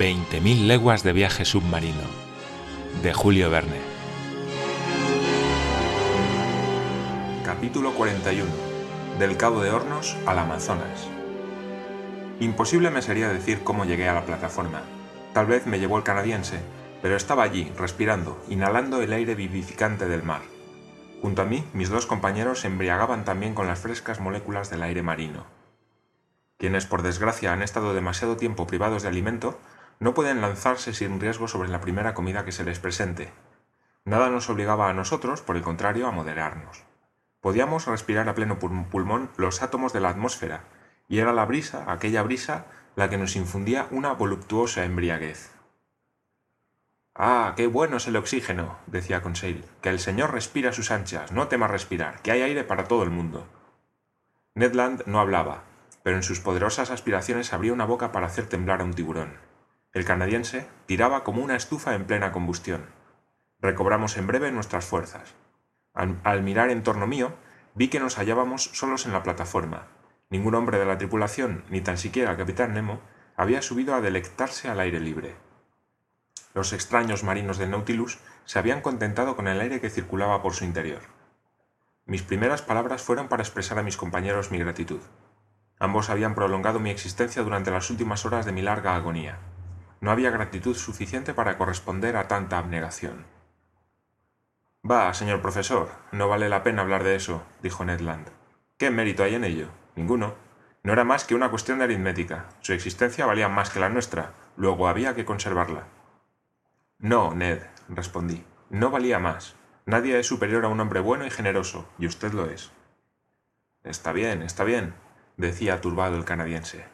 20.000 leguas de viaje submarino de Julio Verne. Capítulo 41. Del Cabo de Hornos al Amazonas. Imposible me sería decir cómo llegué a la plataforma. Tal vez me llevó el canadiense, pero estaba allí, respirando, inhalando el aire vivificante del mar. Junto a mí, mis dos compañeros se embriagaban también con las frescas moléculas del aire marino. Quienes, por desgracia, han estado demasiado tiempo privados de alimento, no pueden lanzarse sin riesgo sobre la primera comida que se les presente. Nada nos obligaba a nosotros, por el contrario, a moderarnos. Podíamos respirar a pleno pulmón los átomos de la atmósfera, y era la brisa, aquella brisa, la que nos infundía una voluptuosa embriaguez. Ah, qué bueno es el oxígeno, decía Conseil, que el señor respira a sus anchas, no temas respirar, que hay aire para todo el mundo. Ned Land no hablaba, pero en sus poderosas aspiraciones abría una boca para hacer temblar a un tiburón. El canadiense tiraba como una estufa en plena combustión. Recobramos en breve nuestras fuerzas. Al, mirar en torno mío, vi que nos hallábamos solos en la plataforma. Ningún hombre de la tripulación, ni tan siquiera el capitán Nemo, había subido a delectarse al aire libre. Los extraños marinos del Nautilus se habían contentado con el aire que circulaba por su interior. Mis primeras palabras fueron para expresar a mis compañeros mi gratitud. Ambos habían prolongado mi existencia durante las últimas horas de mi larga agonía. No había gratitud suficiente para corresponder a tanta abnegación. Va, señor profesor, no vale la pena hablar de eso, dijo Ned Land. ¿Qué mérito hay en ello? Ninguno. No era más que una cuestión de aritmética. Su existencia valía más que la nuestra, luego había que conservarla. No, Ned, respondí. No valía más. Nadie es superior a un hombre bueno y generoso, y usted lo es. Está bien, está bien, decía turbado el canadiense.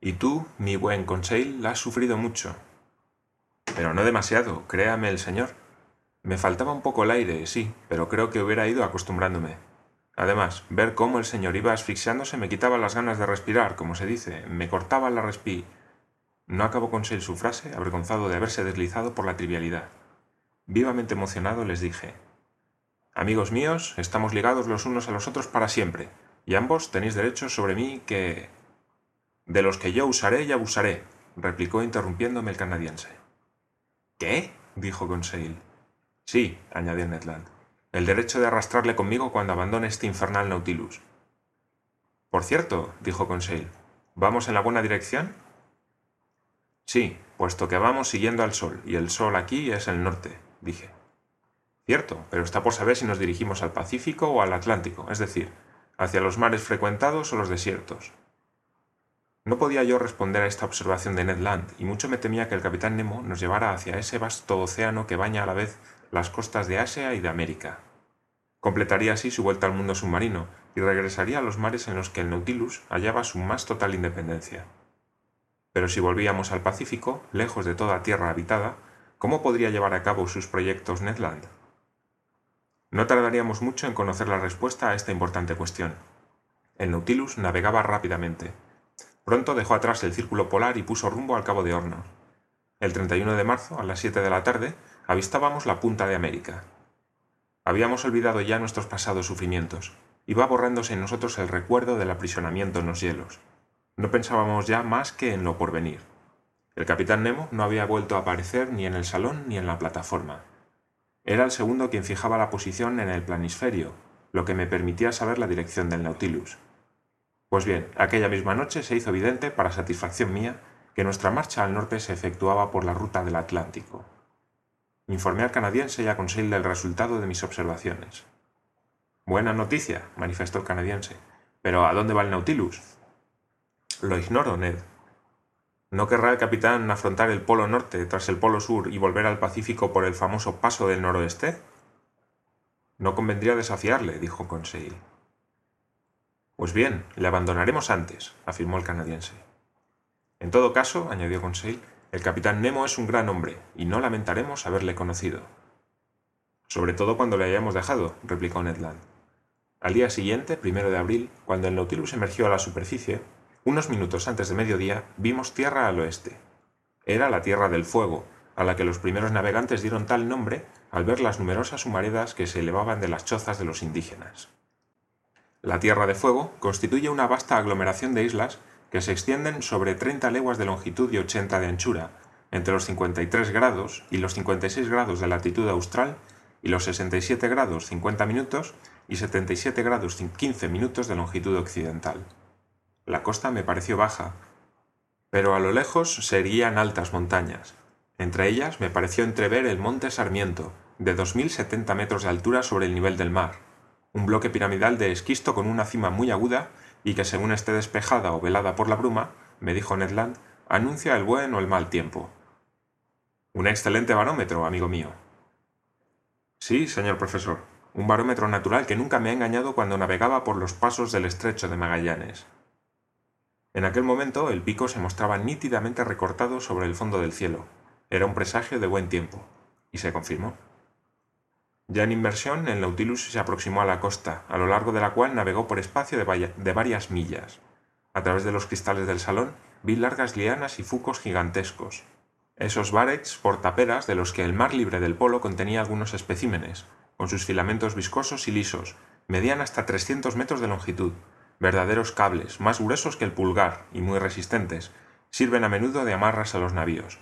Y tú, mi buen Conseil, la has sufrido mucho. Pero no demasiado, créame el señor. Me faltaba un poco el aire, sí, pero creo que hubiera ido acostumbrándome. Además, ver cómo el señor iba asfixiándose me quitaba las ganas de respirar, como se dice, me cortaba la respi. No acabó Conseil su frase, avergonzado de haberse deslizado por la trivialidad. Vivamente emocionado les dije Amigos míos, estamos ligados los unos a los otros para siempre, y ambos tenéis derechos sobre mí que de los que yo usaré y abusaré, replicó interrumpiéndome el canadiense. ¿Qué? dijo Conseil. Sí, añadió Ned Land. El derecho de arrastrarle conmigo cuando abandone este infernal Nautilus. Por cierto, dijo Conseil, ¿vamos en la buena dirección? Sí, puesto que vamos siguiendo al sol, y el sol aquí es el norte, dije. Cierto, pero está por saber si nos dirigimos al Pacífico o al Atlántico, es decir, hacia los mares frecuentados o los desiertos. No podía yo responder a esta observación de Ned Land, y mucho me temía que el capitán Nemo nos llevara hacia ese vasto océano que baña a la vez las costas de Asia y de América. Completaría así su vuelta al mundo submarino y regresaría a los mares en los que el Nautilus hallaba su más total independencia. Pero si volvíamos al Pacífico, lejos de toda tierra habitada, ¿cómo podría llevar a cabo sus proyectos Ned Land? No tardaríamos mucho en conocer la respuesta a esta importante cuestión. El Nautilus navegaba rápidamente, Pronto dejó atrás el círculo polar y puso rumbo al Cabo de Hornos. El 31 de marzo, a las 7 de la tarde, avistábamos la punta de América. Habíamos olvidado ya nuestros pasados sufrimientos. Iba borrándose en nosotros el recuerdo del aprisionamiento en los hielos. No pensábamos ya más que en lo porvenir. El capitán Nemo no había vuelto a aparecer ni en el salón ni en la plataforma. Era el segundo quien fijaba la posición en el planisferio, lo que me permitía saber la dirección del Nautilus. Pues bien, aquella misma noche se hizo evidente, para satisfacción mía, que nuestra marcha al norte se efectuaba por la ruta del Atlántico. Informé al canadiense y a Conseil del resultado de mis observaciones. Buena noticia, manifestó el canadiense. Pero ¿a dónde va el Nautilus? Lo ignoro, Ned. ¿No querrá el capitán afrontar el Polo Norte tras el Polo Sur y volver al Pacífico por el famoso paso del noroeste? No convendría desafiarle, dijo Conseil. Pues bien, le abandonaremos antes, afirmó el canadiense. En todo caso, añadió Conseil, el capitán Nemo es un gran hombre, y no lamentaremos haberle conocido. Sobre todo cuando le hayamos dejado, replicó Ned Land. Al día siguiente, primero de abril, cuando el Nautilus emergió a la superficie, unos minutos antes de mediodía, vimos tierra al oeste. Era la Tierra del Fuego, a la que los primeros navegantes dieron tal nombre al ver las numerosas humaredas que se elevaban de las chozas de los indígenas. La Tierra de Fuego constituye una vasta aglomeración de islas que se extienden sobre 30 leguas de longitud y 80 de anchura, entre los 53 grados y los 56 grados de latitud austral y los 67 grados 50 minutos y 77 grados 15 minutos de longitud occidental. La costa me pareció baja, pero a lo lejos se erguían altas montañas. Entre ellas me pareció entrever el monte Sarmiento, de 2.070 metros de altura sobre el nivel del mar, un bloque piramidal de esquisto con una cima muy aguda y que según esté despejada o velada por la bruma, me dijo Ned Land, anuncia el buen o el mal tiempo. Un excelente barómetro, amigo mío. Sí, señor profesor, un barómetro natural que nunca me ha engañado cuando navegaba por los pasos del estrecho de Magallanes. En aquel momento el pico se mostraba nítidamente recortado sobre el fondo del cielo. Era un presagio de buen tiempo. Y se confirmó. Ya en inmersión, el Nautilus se aproximó a la costa, a lo largo de la cual navegó por espacio de, varias millas. A través de los cristales del salón vi largas lianas y fucos gigantescos, esos barex portaperas de los que el mar libre del polo contenía algunos especímenes, con sus filamentos viscosos y lisos, medían hasta 300 metros de longitud, verdaderos cables, más gruesos que el pulgar y muy resistentes, sirven a menudo de amarras a los navíos.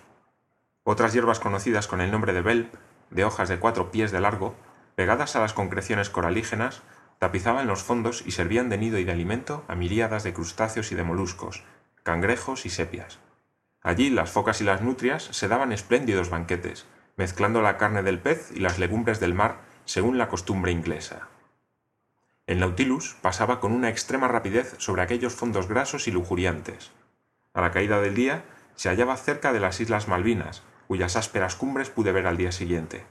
Otras hierbas conocidas con el nombre de belp, de hojas de cuatro pies de largo, pegadas a las concreciones coralígenas, tapizaban los fondos y servían de nido y de alimento a miríadas de crustáceos y de moluscos, cangrejos y sepias. Allí las focas y las nutrias se daban espléndidos banquetes, mezclando la carne del pez y las legumbres del mar según la costumbre inglesa. El Nautilus pasaba con una extrema rapidez sobre aquellos fondos grasos y lujuriantes. A la caída del día se hallaba cerca de las Islas Malvinas, cuyas ásperas cumbres pude ver al día siguiente.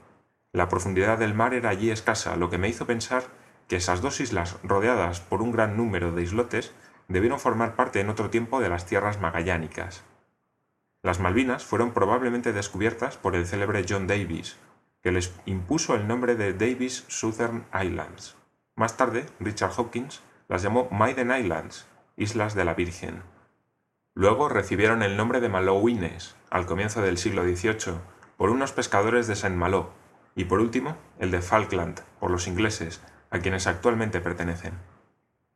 La profundidad del mar era allí escasa, lo que me hizo pensar que esas dos islas, rodeadas por un gran número de islotes, debieron formar parte en otro tiempo de las tierras magallánicas. Las Malvinas fueron probablemente descubiertas por el célebre John Davis, que les impuso el nombre de Davis Southern Islands. Más tarde, Richard Hawkins las llamó Maiden Islands, Islas de la Virgen. Luego recibieron el nombre de Malouines, al comienzo del siglo XVIII, por unos pescadores de Saint-Malo, y por último, el de Falkland, por los ingleses, a quienes actualmente pertenecen.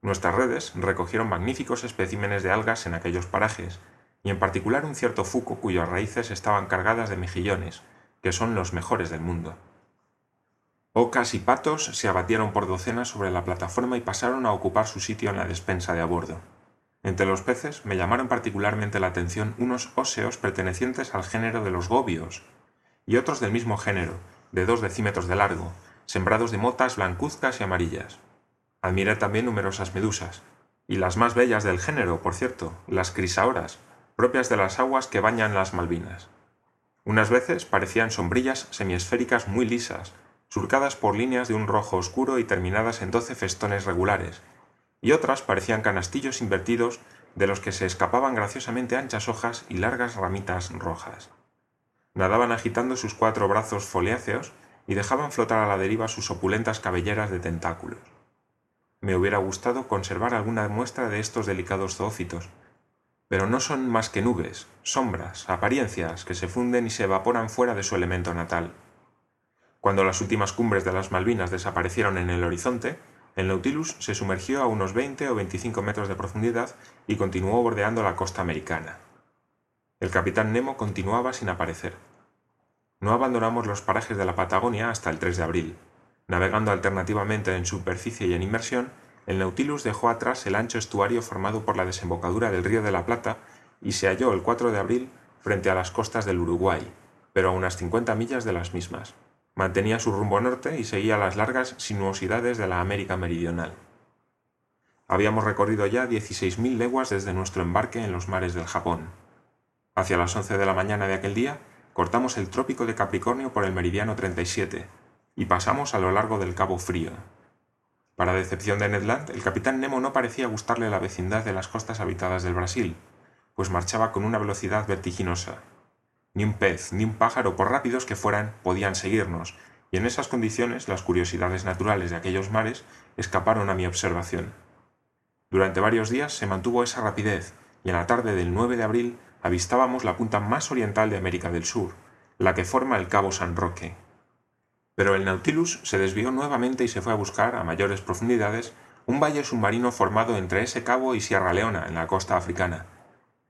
Nuestras redes recogieron magníficos especímenes de algas en aquellos parajes, y en particular un cierto fuco cuyas raíces estaban cargadas de mejillones, que son los mejores del mundo. Ocas y patos se abatieron por docenas sobre la plataforma y pasaron a ocupar su sitio en la despensa de a bordo. Entre los peces me llamaron particularmente la atención unos óseos pertenecientes al género de los gobios, y otros del mismo género, de dos decímetros de largo, sembrados de motas blancuzcas y amarillas. Admiré también numerosas medusas, y las más bellas del género, por cierto, las crisaoras, propias de las aguas que bañan las Malvinas. Unas veces parecían sombrillas semiesféricas muy lisas, surcadas por líneas de un rojo oscuro y terminadas en doce festones regulares, y otras parecían canastillos invertidos de los que se escapaban graciosamente anchas hojas y largas ramitas rojas. Nadaban agitando sus cuatro brazos foliáceos y dejaban flotar a la deriva sus opulentas cabelleras de tentáculos. Me hubiera gustado conservar alguna muestra de estos delicados zoófitos, pero no son más que nubes, sombras, apariencias que se funden y se evaporan fuera de su elemento natal. Cuando las últimas cumbres de las Malvinas desaparecieron en el horizonte, el Nautilus se sumergió a unos 20 o 25 metros de profundidad y continuó bordeando la costa americana. El capitán Nemo continuaba sin aparecer. No abandonamos los parajes de la Patagonia hasta el 3 de abril. Navegando alternativamente en superficie y en inmersión, el Nautilus dejó atrás el ancho estuario formado por la desembocadura del Río de la Plata y se halló el 4 de abril frente a las costas del Uruguay, pero a unas 50 millas de las mismas. Mantenía su rumbo norte y seguía las largas sinuosidades de la América Meridional. Habíamos recorrido ya 16.000 leguas desde nuestro embarque en los mares del Japón. Hacia las 11 de la mañana de aquel día, cortamos el trópico de Capricornio por el meridiano 37 y pasamos a lo largo del Cabo Frío, para decepción de Ned Land, el capitán Nemo no parecía gustarle la vecindad de las costas habitadas del Brasil, pues marchaba con una velocidad vertiginosa. Ni un pez, ni un pájaro, por rápidos que fueran, podían seguirnos, y en esas condiciones las curiosidades naturales de aquellos mares escaparon a mi observación. Durante varios días se mantuvo esa rapidez, y en la tarde del 9 de abril avistábamos la punta más oriental de América del Sur, la que forma el Cabo San Roque. Pero el Nautilus se desvió nuevamente y se fue a buscar, a mayores profundidades, un valle submarino formado entre ese cabo y Sierra Leona, en la costa africana.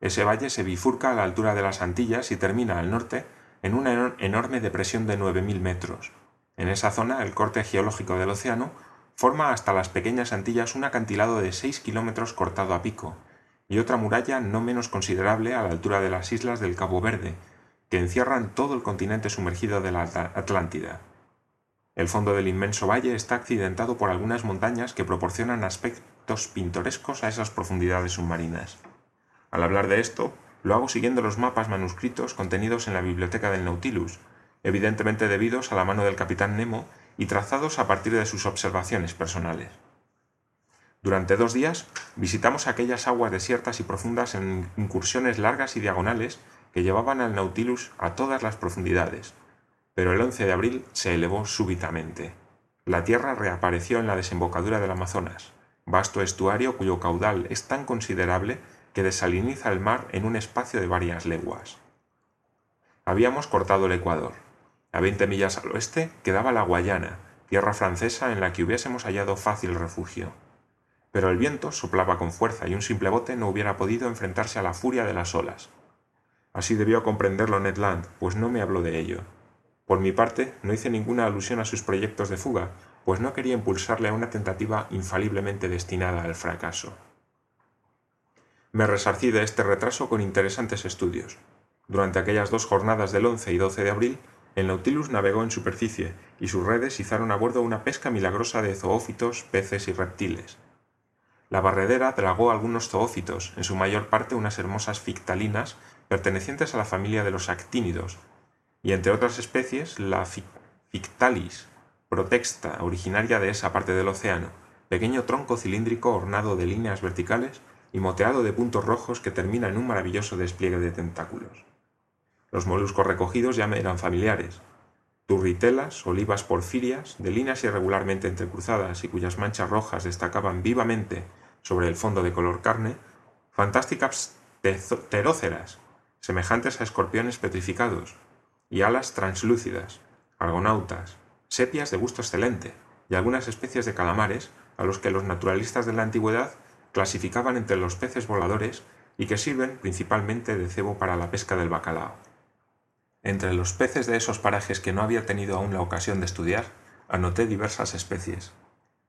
Ese valle se bifurca a la altura de las Antillas y termina al norte en una enorme depresión de 9.000 metros. En esa zona, el corte geológico del océano forma hasta las pequeñas Antillas un acantilado de 6 kilómetros cortado a pico, y otra muralla no menos considerable a la altura de las islas del Cabo Verde, que encierran todo el continente sumergido de la Atlántida. El fondo del inmenso valle está accidentado por algunas montañas que proporcionan aspectos pintorescos a esas profundidades submarinas. Al hablar de esto, lo hago siguiendo los mapas manuscritos contenidos en la biblioteca del Nautilus, evidentemente debidos a la mano del capitán Nemo y trazados a partir de sus observaciones personales. Durante dos días visitamos aquellas aguas desiertas y profundas en incursiones largas y diagonales que llevaban al Nautilus a todas las profundidades, pero el 11 de abril se elevó súbitamente. La Tierra reapareció en la desembocadura del Amazonas, vasto estuario cuyo caudal es tan considerable que desaliniza el mar en un espacio de varias leguas. Habíamos cortado el Ecuador. A 20 millas al oeste quedaba la Guayana, tierra francesa en la que hubiésemos hallado fácil refugio. Pero el viento soplaba con fuerza y un simple bote no hubiera podido enfrentarse a la furia de las olas. Así debió comprenderlo Ned Land, pues no me habló de ello. Por mi parte, no hice ninguna alusión a sus proyectos de fuga, pues no quería impulsarle a una tentativa infaliblemente destinada al fracaso. Me resarcí de este retraso con interesantes estudios. Durante aquellas dos jornadas del 11 y 12 de abril, el Nautilus navegó en superficie y sus redes izaron a bordo una pesca milagrosa de zoófitos, peces y reptiles. La barredera tragó algunos zoófitos, en su mayor parte unas hermosas fictalinas pertenecientes a la familia de los actínidos, y entre otras especies la Fictalis protexta, originaria de esa parte del océano, pequeño tronco cilíndrico ornado de líneas verticales y moteado de puntos rojos que termina en un maravilloso despliegue de tentáculos. Los moluscos recogidos ya me eran familiares. Turritelas, olivas porfirias, de líneas irregularmente entrecruzadas y cuyas manchas rojas destacaban vivamente sobre el fondo de color carne, fantásticas teróceras, semejantes a escorpiones petrificados, y alas translúcidas, argonautas, sepias de gusto excelente, y algunas especies de calamares a los que los naturalistas de la antigüedad clasificaban entre los peces voladores y que sirven principalmente de cebo para la pesca del bacalao. Entre los peces de esos parajes que no había tenido aún la ocasión de estudiar, anoté diversas especies.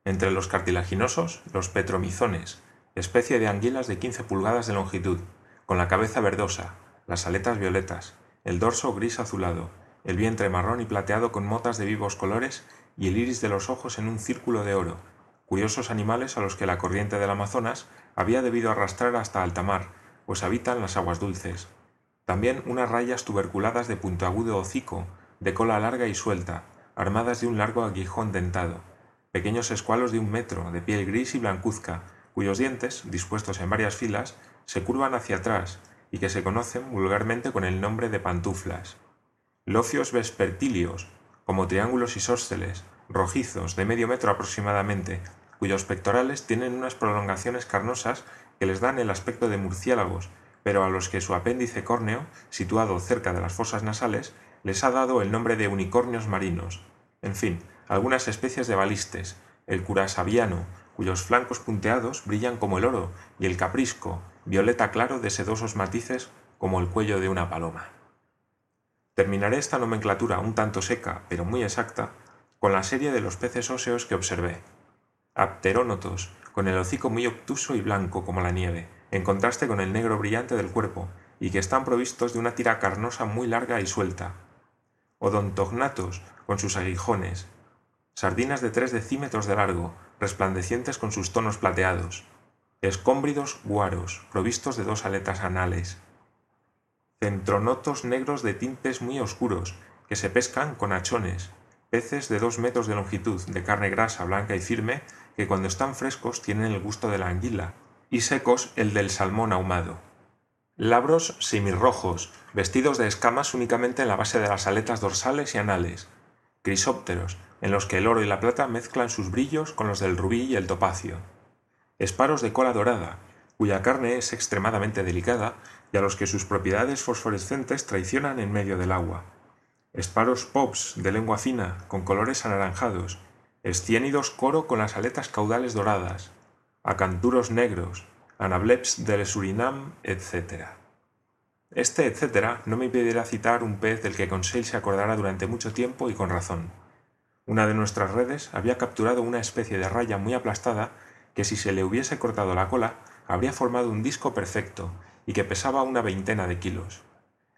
Entre los cartilaginosos, los petromizones, especie de anguilas de 15 pulgadas de longitud, con la cabeza verdosa, las aletas violetas, el dorso gris azulado, el vientre marrón y plateado con motas de vivos colores y el iris de los ojos en un círculo de oro, curiosos animales a los que la corriente del Amazonas había debido arrastrar hasta alta mar, pues habitan las aguas dulces. También unas rayas tuberculadas de puntiagudo hocico, de cola larga y suelta, armadas de un largo aguijón dentado, pequeños escualos de un metro, de piel gris y blancuzca, cuyos dientes, dispuestos en varias filas, se curvan hacia atrás y que se conocen vulgarmente con el nombre de pantuflas. Locios vespertilios, como triángulos isósceles, rojizos, de medio metro aproximadamente, cuyos pectorales tienen unas prolongaciones carnosas que les dan el aspecto de murciélagos pero a los que su apéndice córneo, situado cerca de las fosas nasales, les ha dado el nombre de unicornios marinos. En fin, algunas especies de balistes, el curasaviano, cuyos flancos punteados brillan como el oro, y el caprisco, violeta claro de sedosos matices como el cuello de una paloma. Terminaré esta nomenclatura un tanto seca, pero muy exacta, con la serie de los peces óseos que observé. Apterónotos, con el hocico muy obtuso y blanco como la nieve, en contraste con el negro brillante del cuerpo, y que están provistos de una tira carnosa muy larga y suelta. Odontognatos, con sus aguijones. Sardinas de tres decímetros de largo, resplandecientes con sus tonos plateados. Escómbridos guaros, provistos de dos aletas anales. Centronotos negros de tintes muy oscuros, que se pescan con achones, peces de dos metros de longitud, de carne grasa, blanca y firme, que cuando están frescos tienen el gusto de la anguila, y secos el del salmón ahumado. Labros semirrojos, vestidos de escamas únicamente en la base de las aletas dorsales y anales. Crisópteros, en los que el oro y la plata mezclan sus brillos con los del rubí y el topacio. Esparos de cola dorada, cuya carne es extremadamente delicada y a los que sus propiedades fosforescentes traicionan en medio del agua. Esparos pops de lengua fina, con colores anaranjados. Esciénidos coro con las aletas caudales doradas acanturos negros, anableps del Surinam, etc. Este etcétera no me impedirá citar un pez del que Conseil se acordará durante mucho tiempo y con razón. Una de nuestras redes había capturado una especie de raya muy aplastada que si se le hubiese cortado la cola habría formado un disco perfecto y que pesaba una veintena de kilos.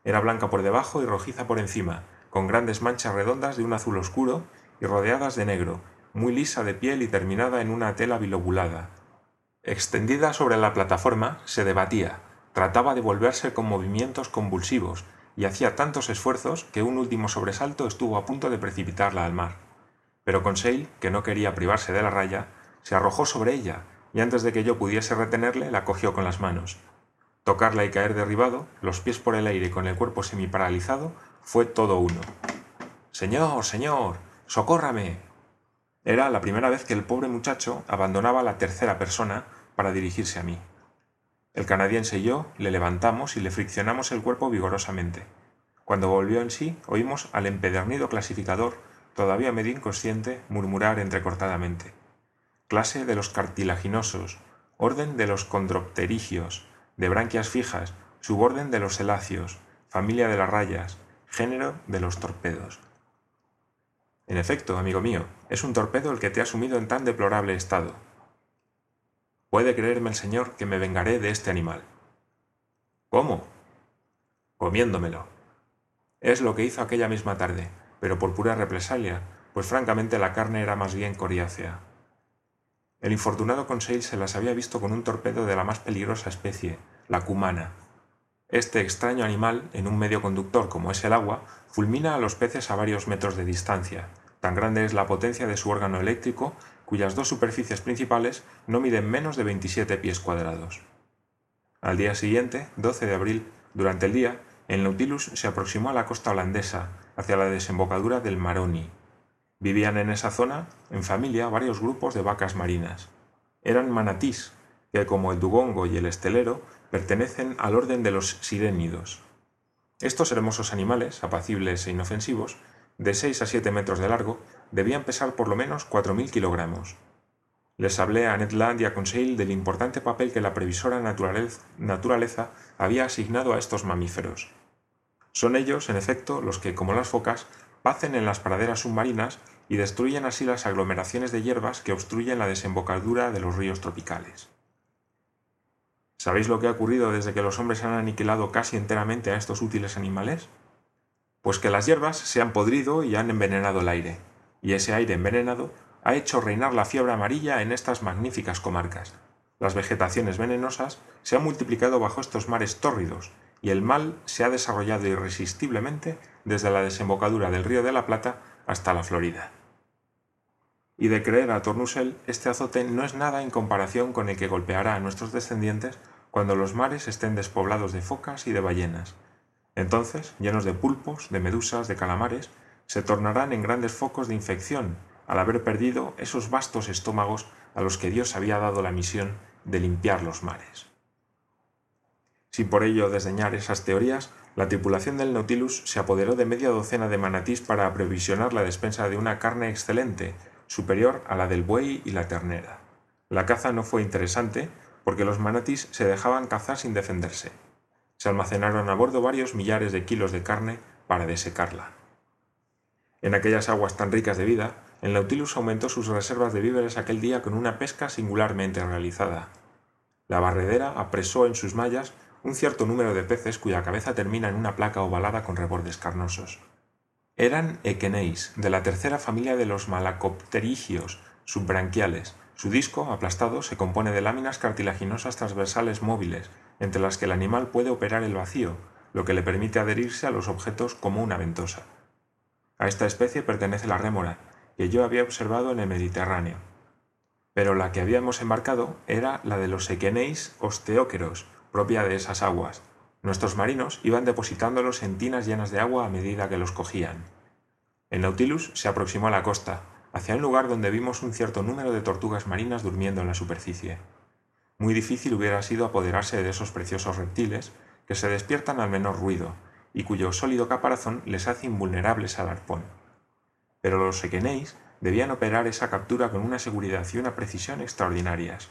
Era blanca por debajo y rojiza por encima, con grandes manchas redondas de un azul oscuro y rodeadas de negro, muy lisa de piel y terminada en una tela bilobulada. Extendida sobre la plataforma, se debatía, trataba de volverse con movimientos convulsivos, y hacía tantos esfuerzos que un último sobresalto estuvo a punto de precipitarla al mar. Pero Conseil, que no quería privarse de la raya, se arrojó sobre ella, y antes de que yo pudiese retenerle, la cogió con las manos. Tocarla y caer derribado, los pies por el aire y con el cuerpo semiparalizado, fue todo uno. Señor, señor, socórrame. Era la primera vez que el pobre muchacho abandonaba la tercera persona para dirigirse a mí. El canadiense y yo le levantamos y le friccionamos el cuerpo vigorosamente. Cuando volvió en sí, oímos al empedernido clasificador, todavía medio inconsciente, murmurar entrecortadamente. Clase de los cartilaginosos, orden de los condropterigios, de branquias fijas, suborden de los celáceos, familia de las rayas, género de los torpedos. En efecto, amigo mío, es un torpedo el que te ha sumido en tan deplorable estado. Puede creerme el señor que me vengaré de este animal. ¿Cómo? Comiéndomelo. Es lo que hizo aquella misma tarde, pero por pura represalia, pues francamente la carne era más bien coriácea. El infortunado Conseil se las había visto con un torpedo de la más peligrosa especie, la cumana. Este extraño animal, en un medio conductor como es el agua, fulmina a los peces a varios metros de distancia. Tan grande es la potencia de su órgano eléctrico cuyas dos superficies principales no miden menos de 27 pies cuadrados. Al día siguiente, 12 de abril, durante el día, el Nautilus se aproximó a la costa holandesa, hacia la desembocadura del Maroni. Vivían en esa zona, en familia, varios grupos de vacas marinas. Eran manatís, que como el dugongo y el estelero, pertenecen al orden de los sirénidos. Estos hermosos animales, apacibles e inofensivos, de 6 a 7 metros de largo, debían pesar por lo menos 4.000 kilogramos. Les hablé a Ned Land y a Conseil del importante papel que la previsora naturaleza había asignado a estos mamíferos. Son ellos, en efecto, los que, como las focas, pacen en las praderas submarinas y destruyen así las aglomeraciones de hierbas que obstruyen la desembocadura de los ríos tropicales. ¿Sabéis lo que ha ocurrido desde que los hombres han aniquilado casi enteramente a estos útiles animales? Pues que las hierbas se han podrido y han envenenado el aire, y ese aire envenenado ha hecho reinar la fiebre amarilla en estas magníficas comarcas. Las vegetaciones venenosas se han multiplicado bajo estos mares tórridos, y el mal se ha desarrollado irresistiblemente desde la desembocadura del río de la Plata hasta la Florida. Y de creer a Tornusel, este azote no es nada en comparación con el que golpeará a nuestros descendientes cuando los mares estén despoblados de focas y de ballenas, entonces, llenos de pulpos, de medusas, de calamares, se tornarán en grandes focos de infección al haber perdido esos vastos estómagos a los que Dios había dado la misión de limpiar los mares. Sin por ello desdeñar esas teorías, la tripulación del Nautilus se apoderó de media docena de manatís para aprovisionar la despensa de una carne excelente, superior a la del buey y la ternera. La caza no fue interesante porque los manatís se dejaban cazar sin defenderse se almacenaron a bordo varios millares de kilos de carne para desecarla. En aquellas aguas tan ricas de vida, el Nautilus aumentó sus reservas de víveres aquel día con una pesca singularmente realizada. La barredera apresó en sus mallas un cierto número de peces cuya cabeza termina en una placa ovalada con rebordes carnosos. Eran equeneis, de la tercera familia de los malacopterigios subbranquiales. Su disco, aplastado, se compone de láminas cartilaginosas transversales móviles, entre las que el animal puede operar el vacío, lo que le permite adherirse a los objetos como una ventosa. A esta especie pertenece la rémora, que yo había observado en el Mediterráneo. Pero la que habíamos embarcado era la de los equeneis osteóqueros, propia de esas aguas. Nuestros marinos iban depositándolos en tinas llenas de agua a medida que los cogían. El Nautilus se aproximó a la costa, hacia un lugar donde vimos un cierto número de tortugas marinas durmiendo en la superficie. Muy difícil hubiera sido apoderarse de esos preciosos reptiles que se despiertan al menor ruido y cuyo sólido caparazón les hace invulnerables al arpón. Pero los equenéis debían operar esa captura con una seguridad y una precisión extraordinarias.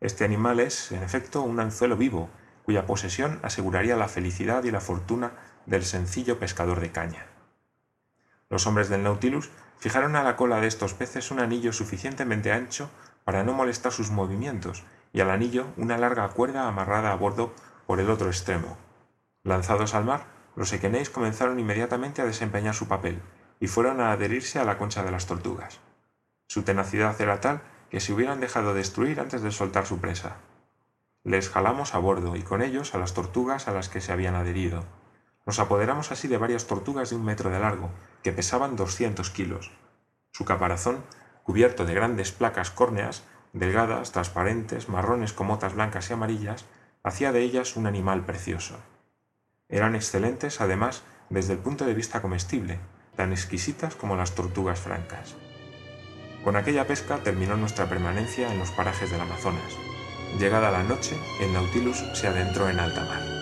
Este animal es, en efecto, un anzuelo vivo, cuya posesión aseguraría la felicidad y la fortuna del sencillo pescador de caña. Los hombres del Nautilus fijaron a la cola de estos peces un anillo suficientemente ancho para no molestar sus movimientos y al anillo una larga cuerda amarrada a bordo por el otro extremo. Lanzados al mar, los equenéis comenzaron inmediatamente a desempeñar su papel y fueron a adherirse a la concha de las tortugas. Su tenacidad era tal que se hubieran dejado destruir antes de soltar su presa. Les jalamos a bordo y con ellos a las tortugas a las que se habían adherido. Nos apoderamos así de varias tortugas de un metro de largo, que pesaban doscientos kilos. Su caparazón, cubierto de grandes placas córneas, delgadas, transparentes, marrones con motas blancas y amarillas, hacía de ellas un animal precioso. Eran excelentes, además, desde el punto de vista comestible, tan exquisitas como las tortugas francas. Con aquella pesca terminó nuestra permanencia en los parajes del Amazonas. Llegada la noche, el Nautilus se adentró en alta mar.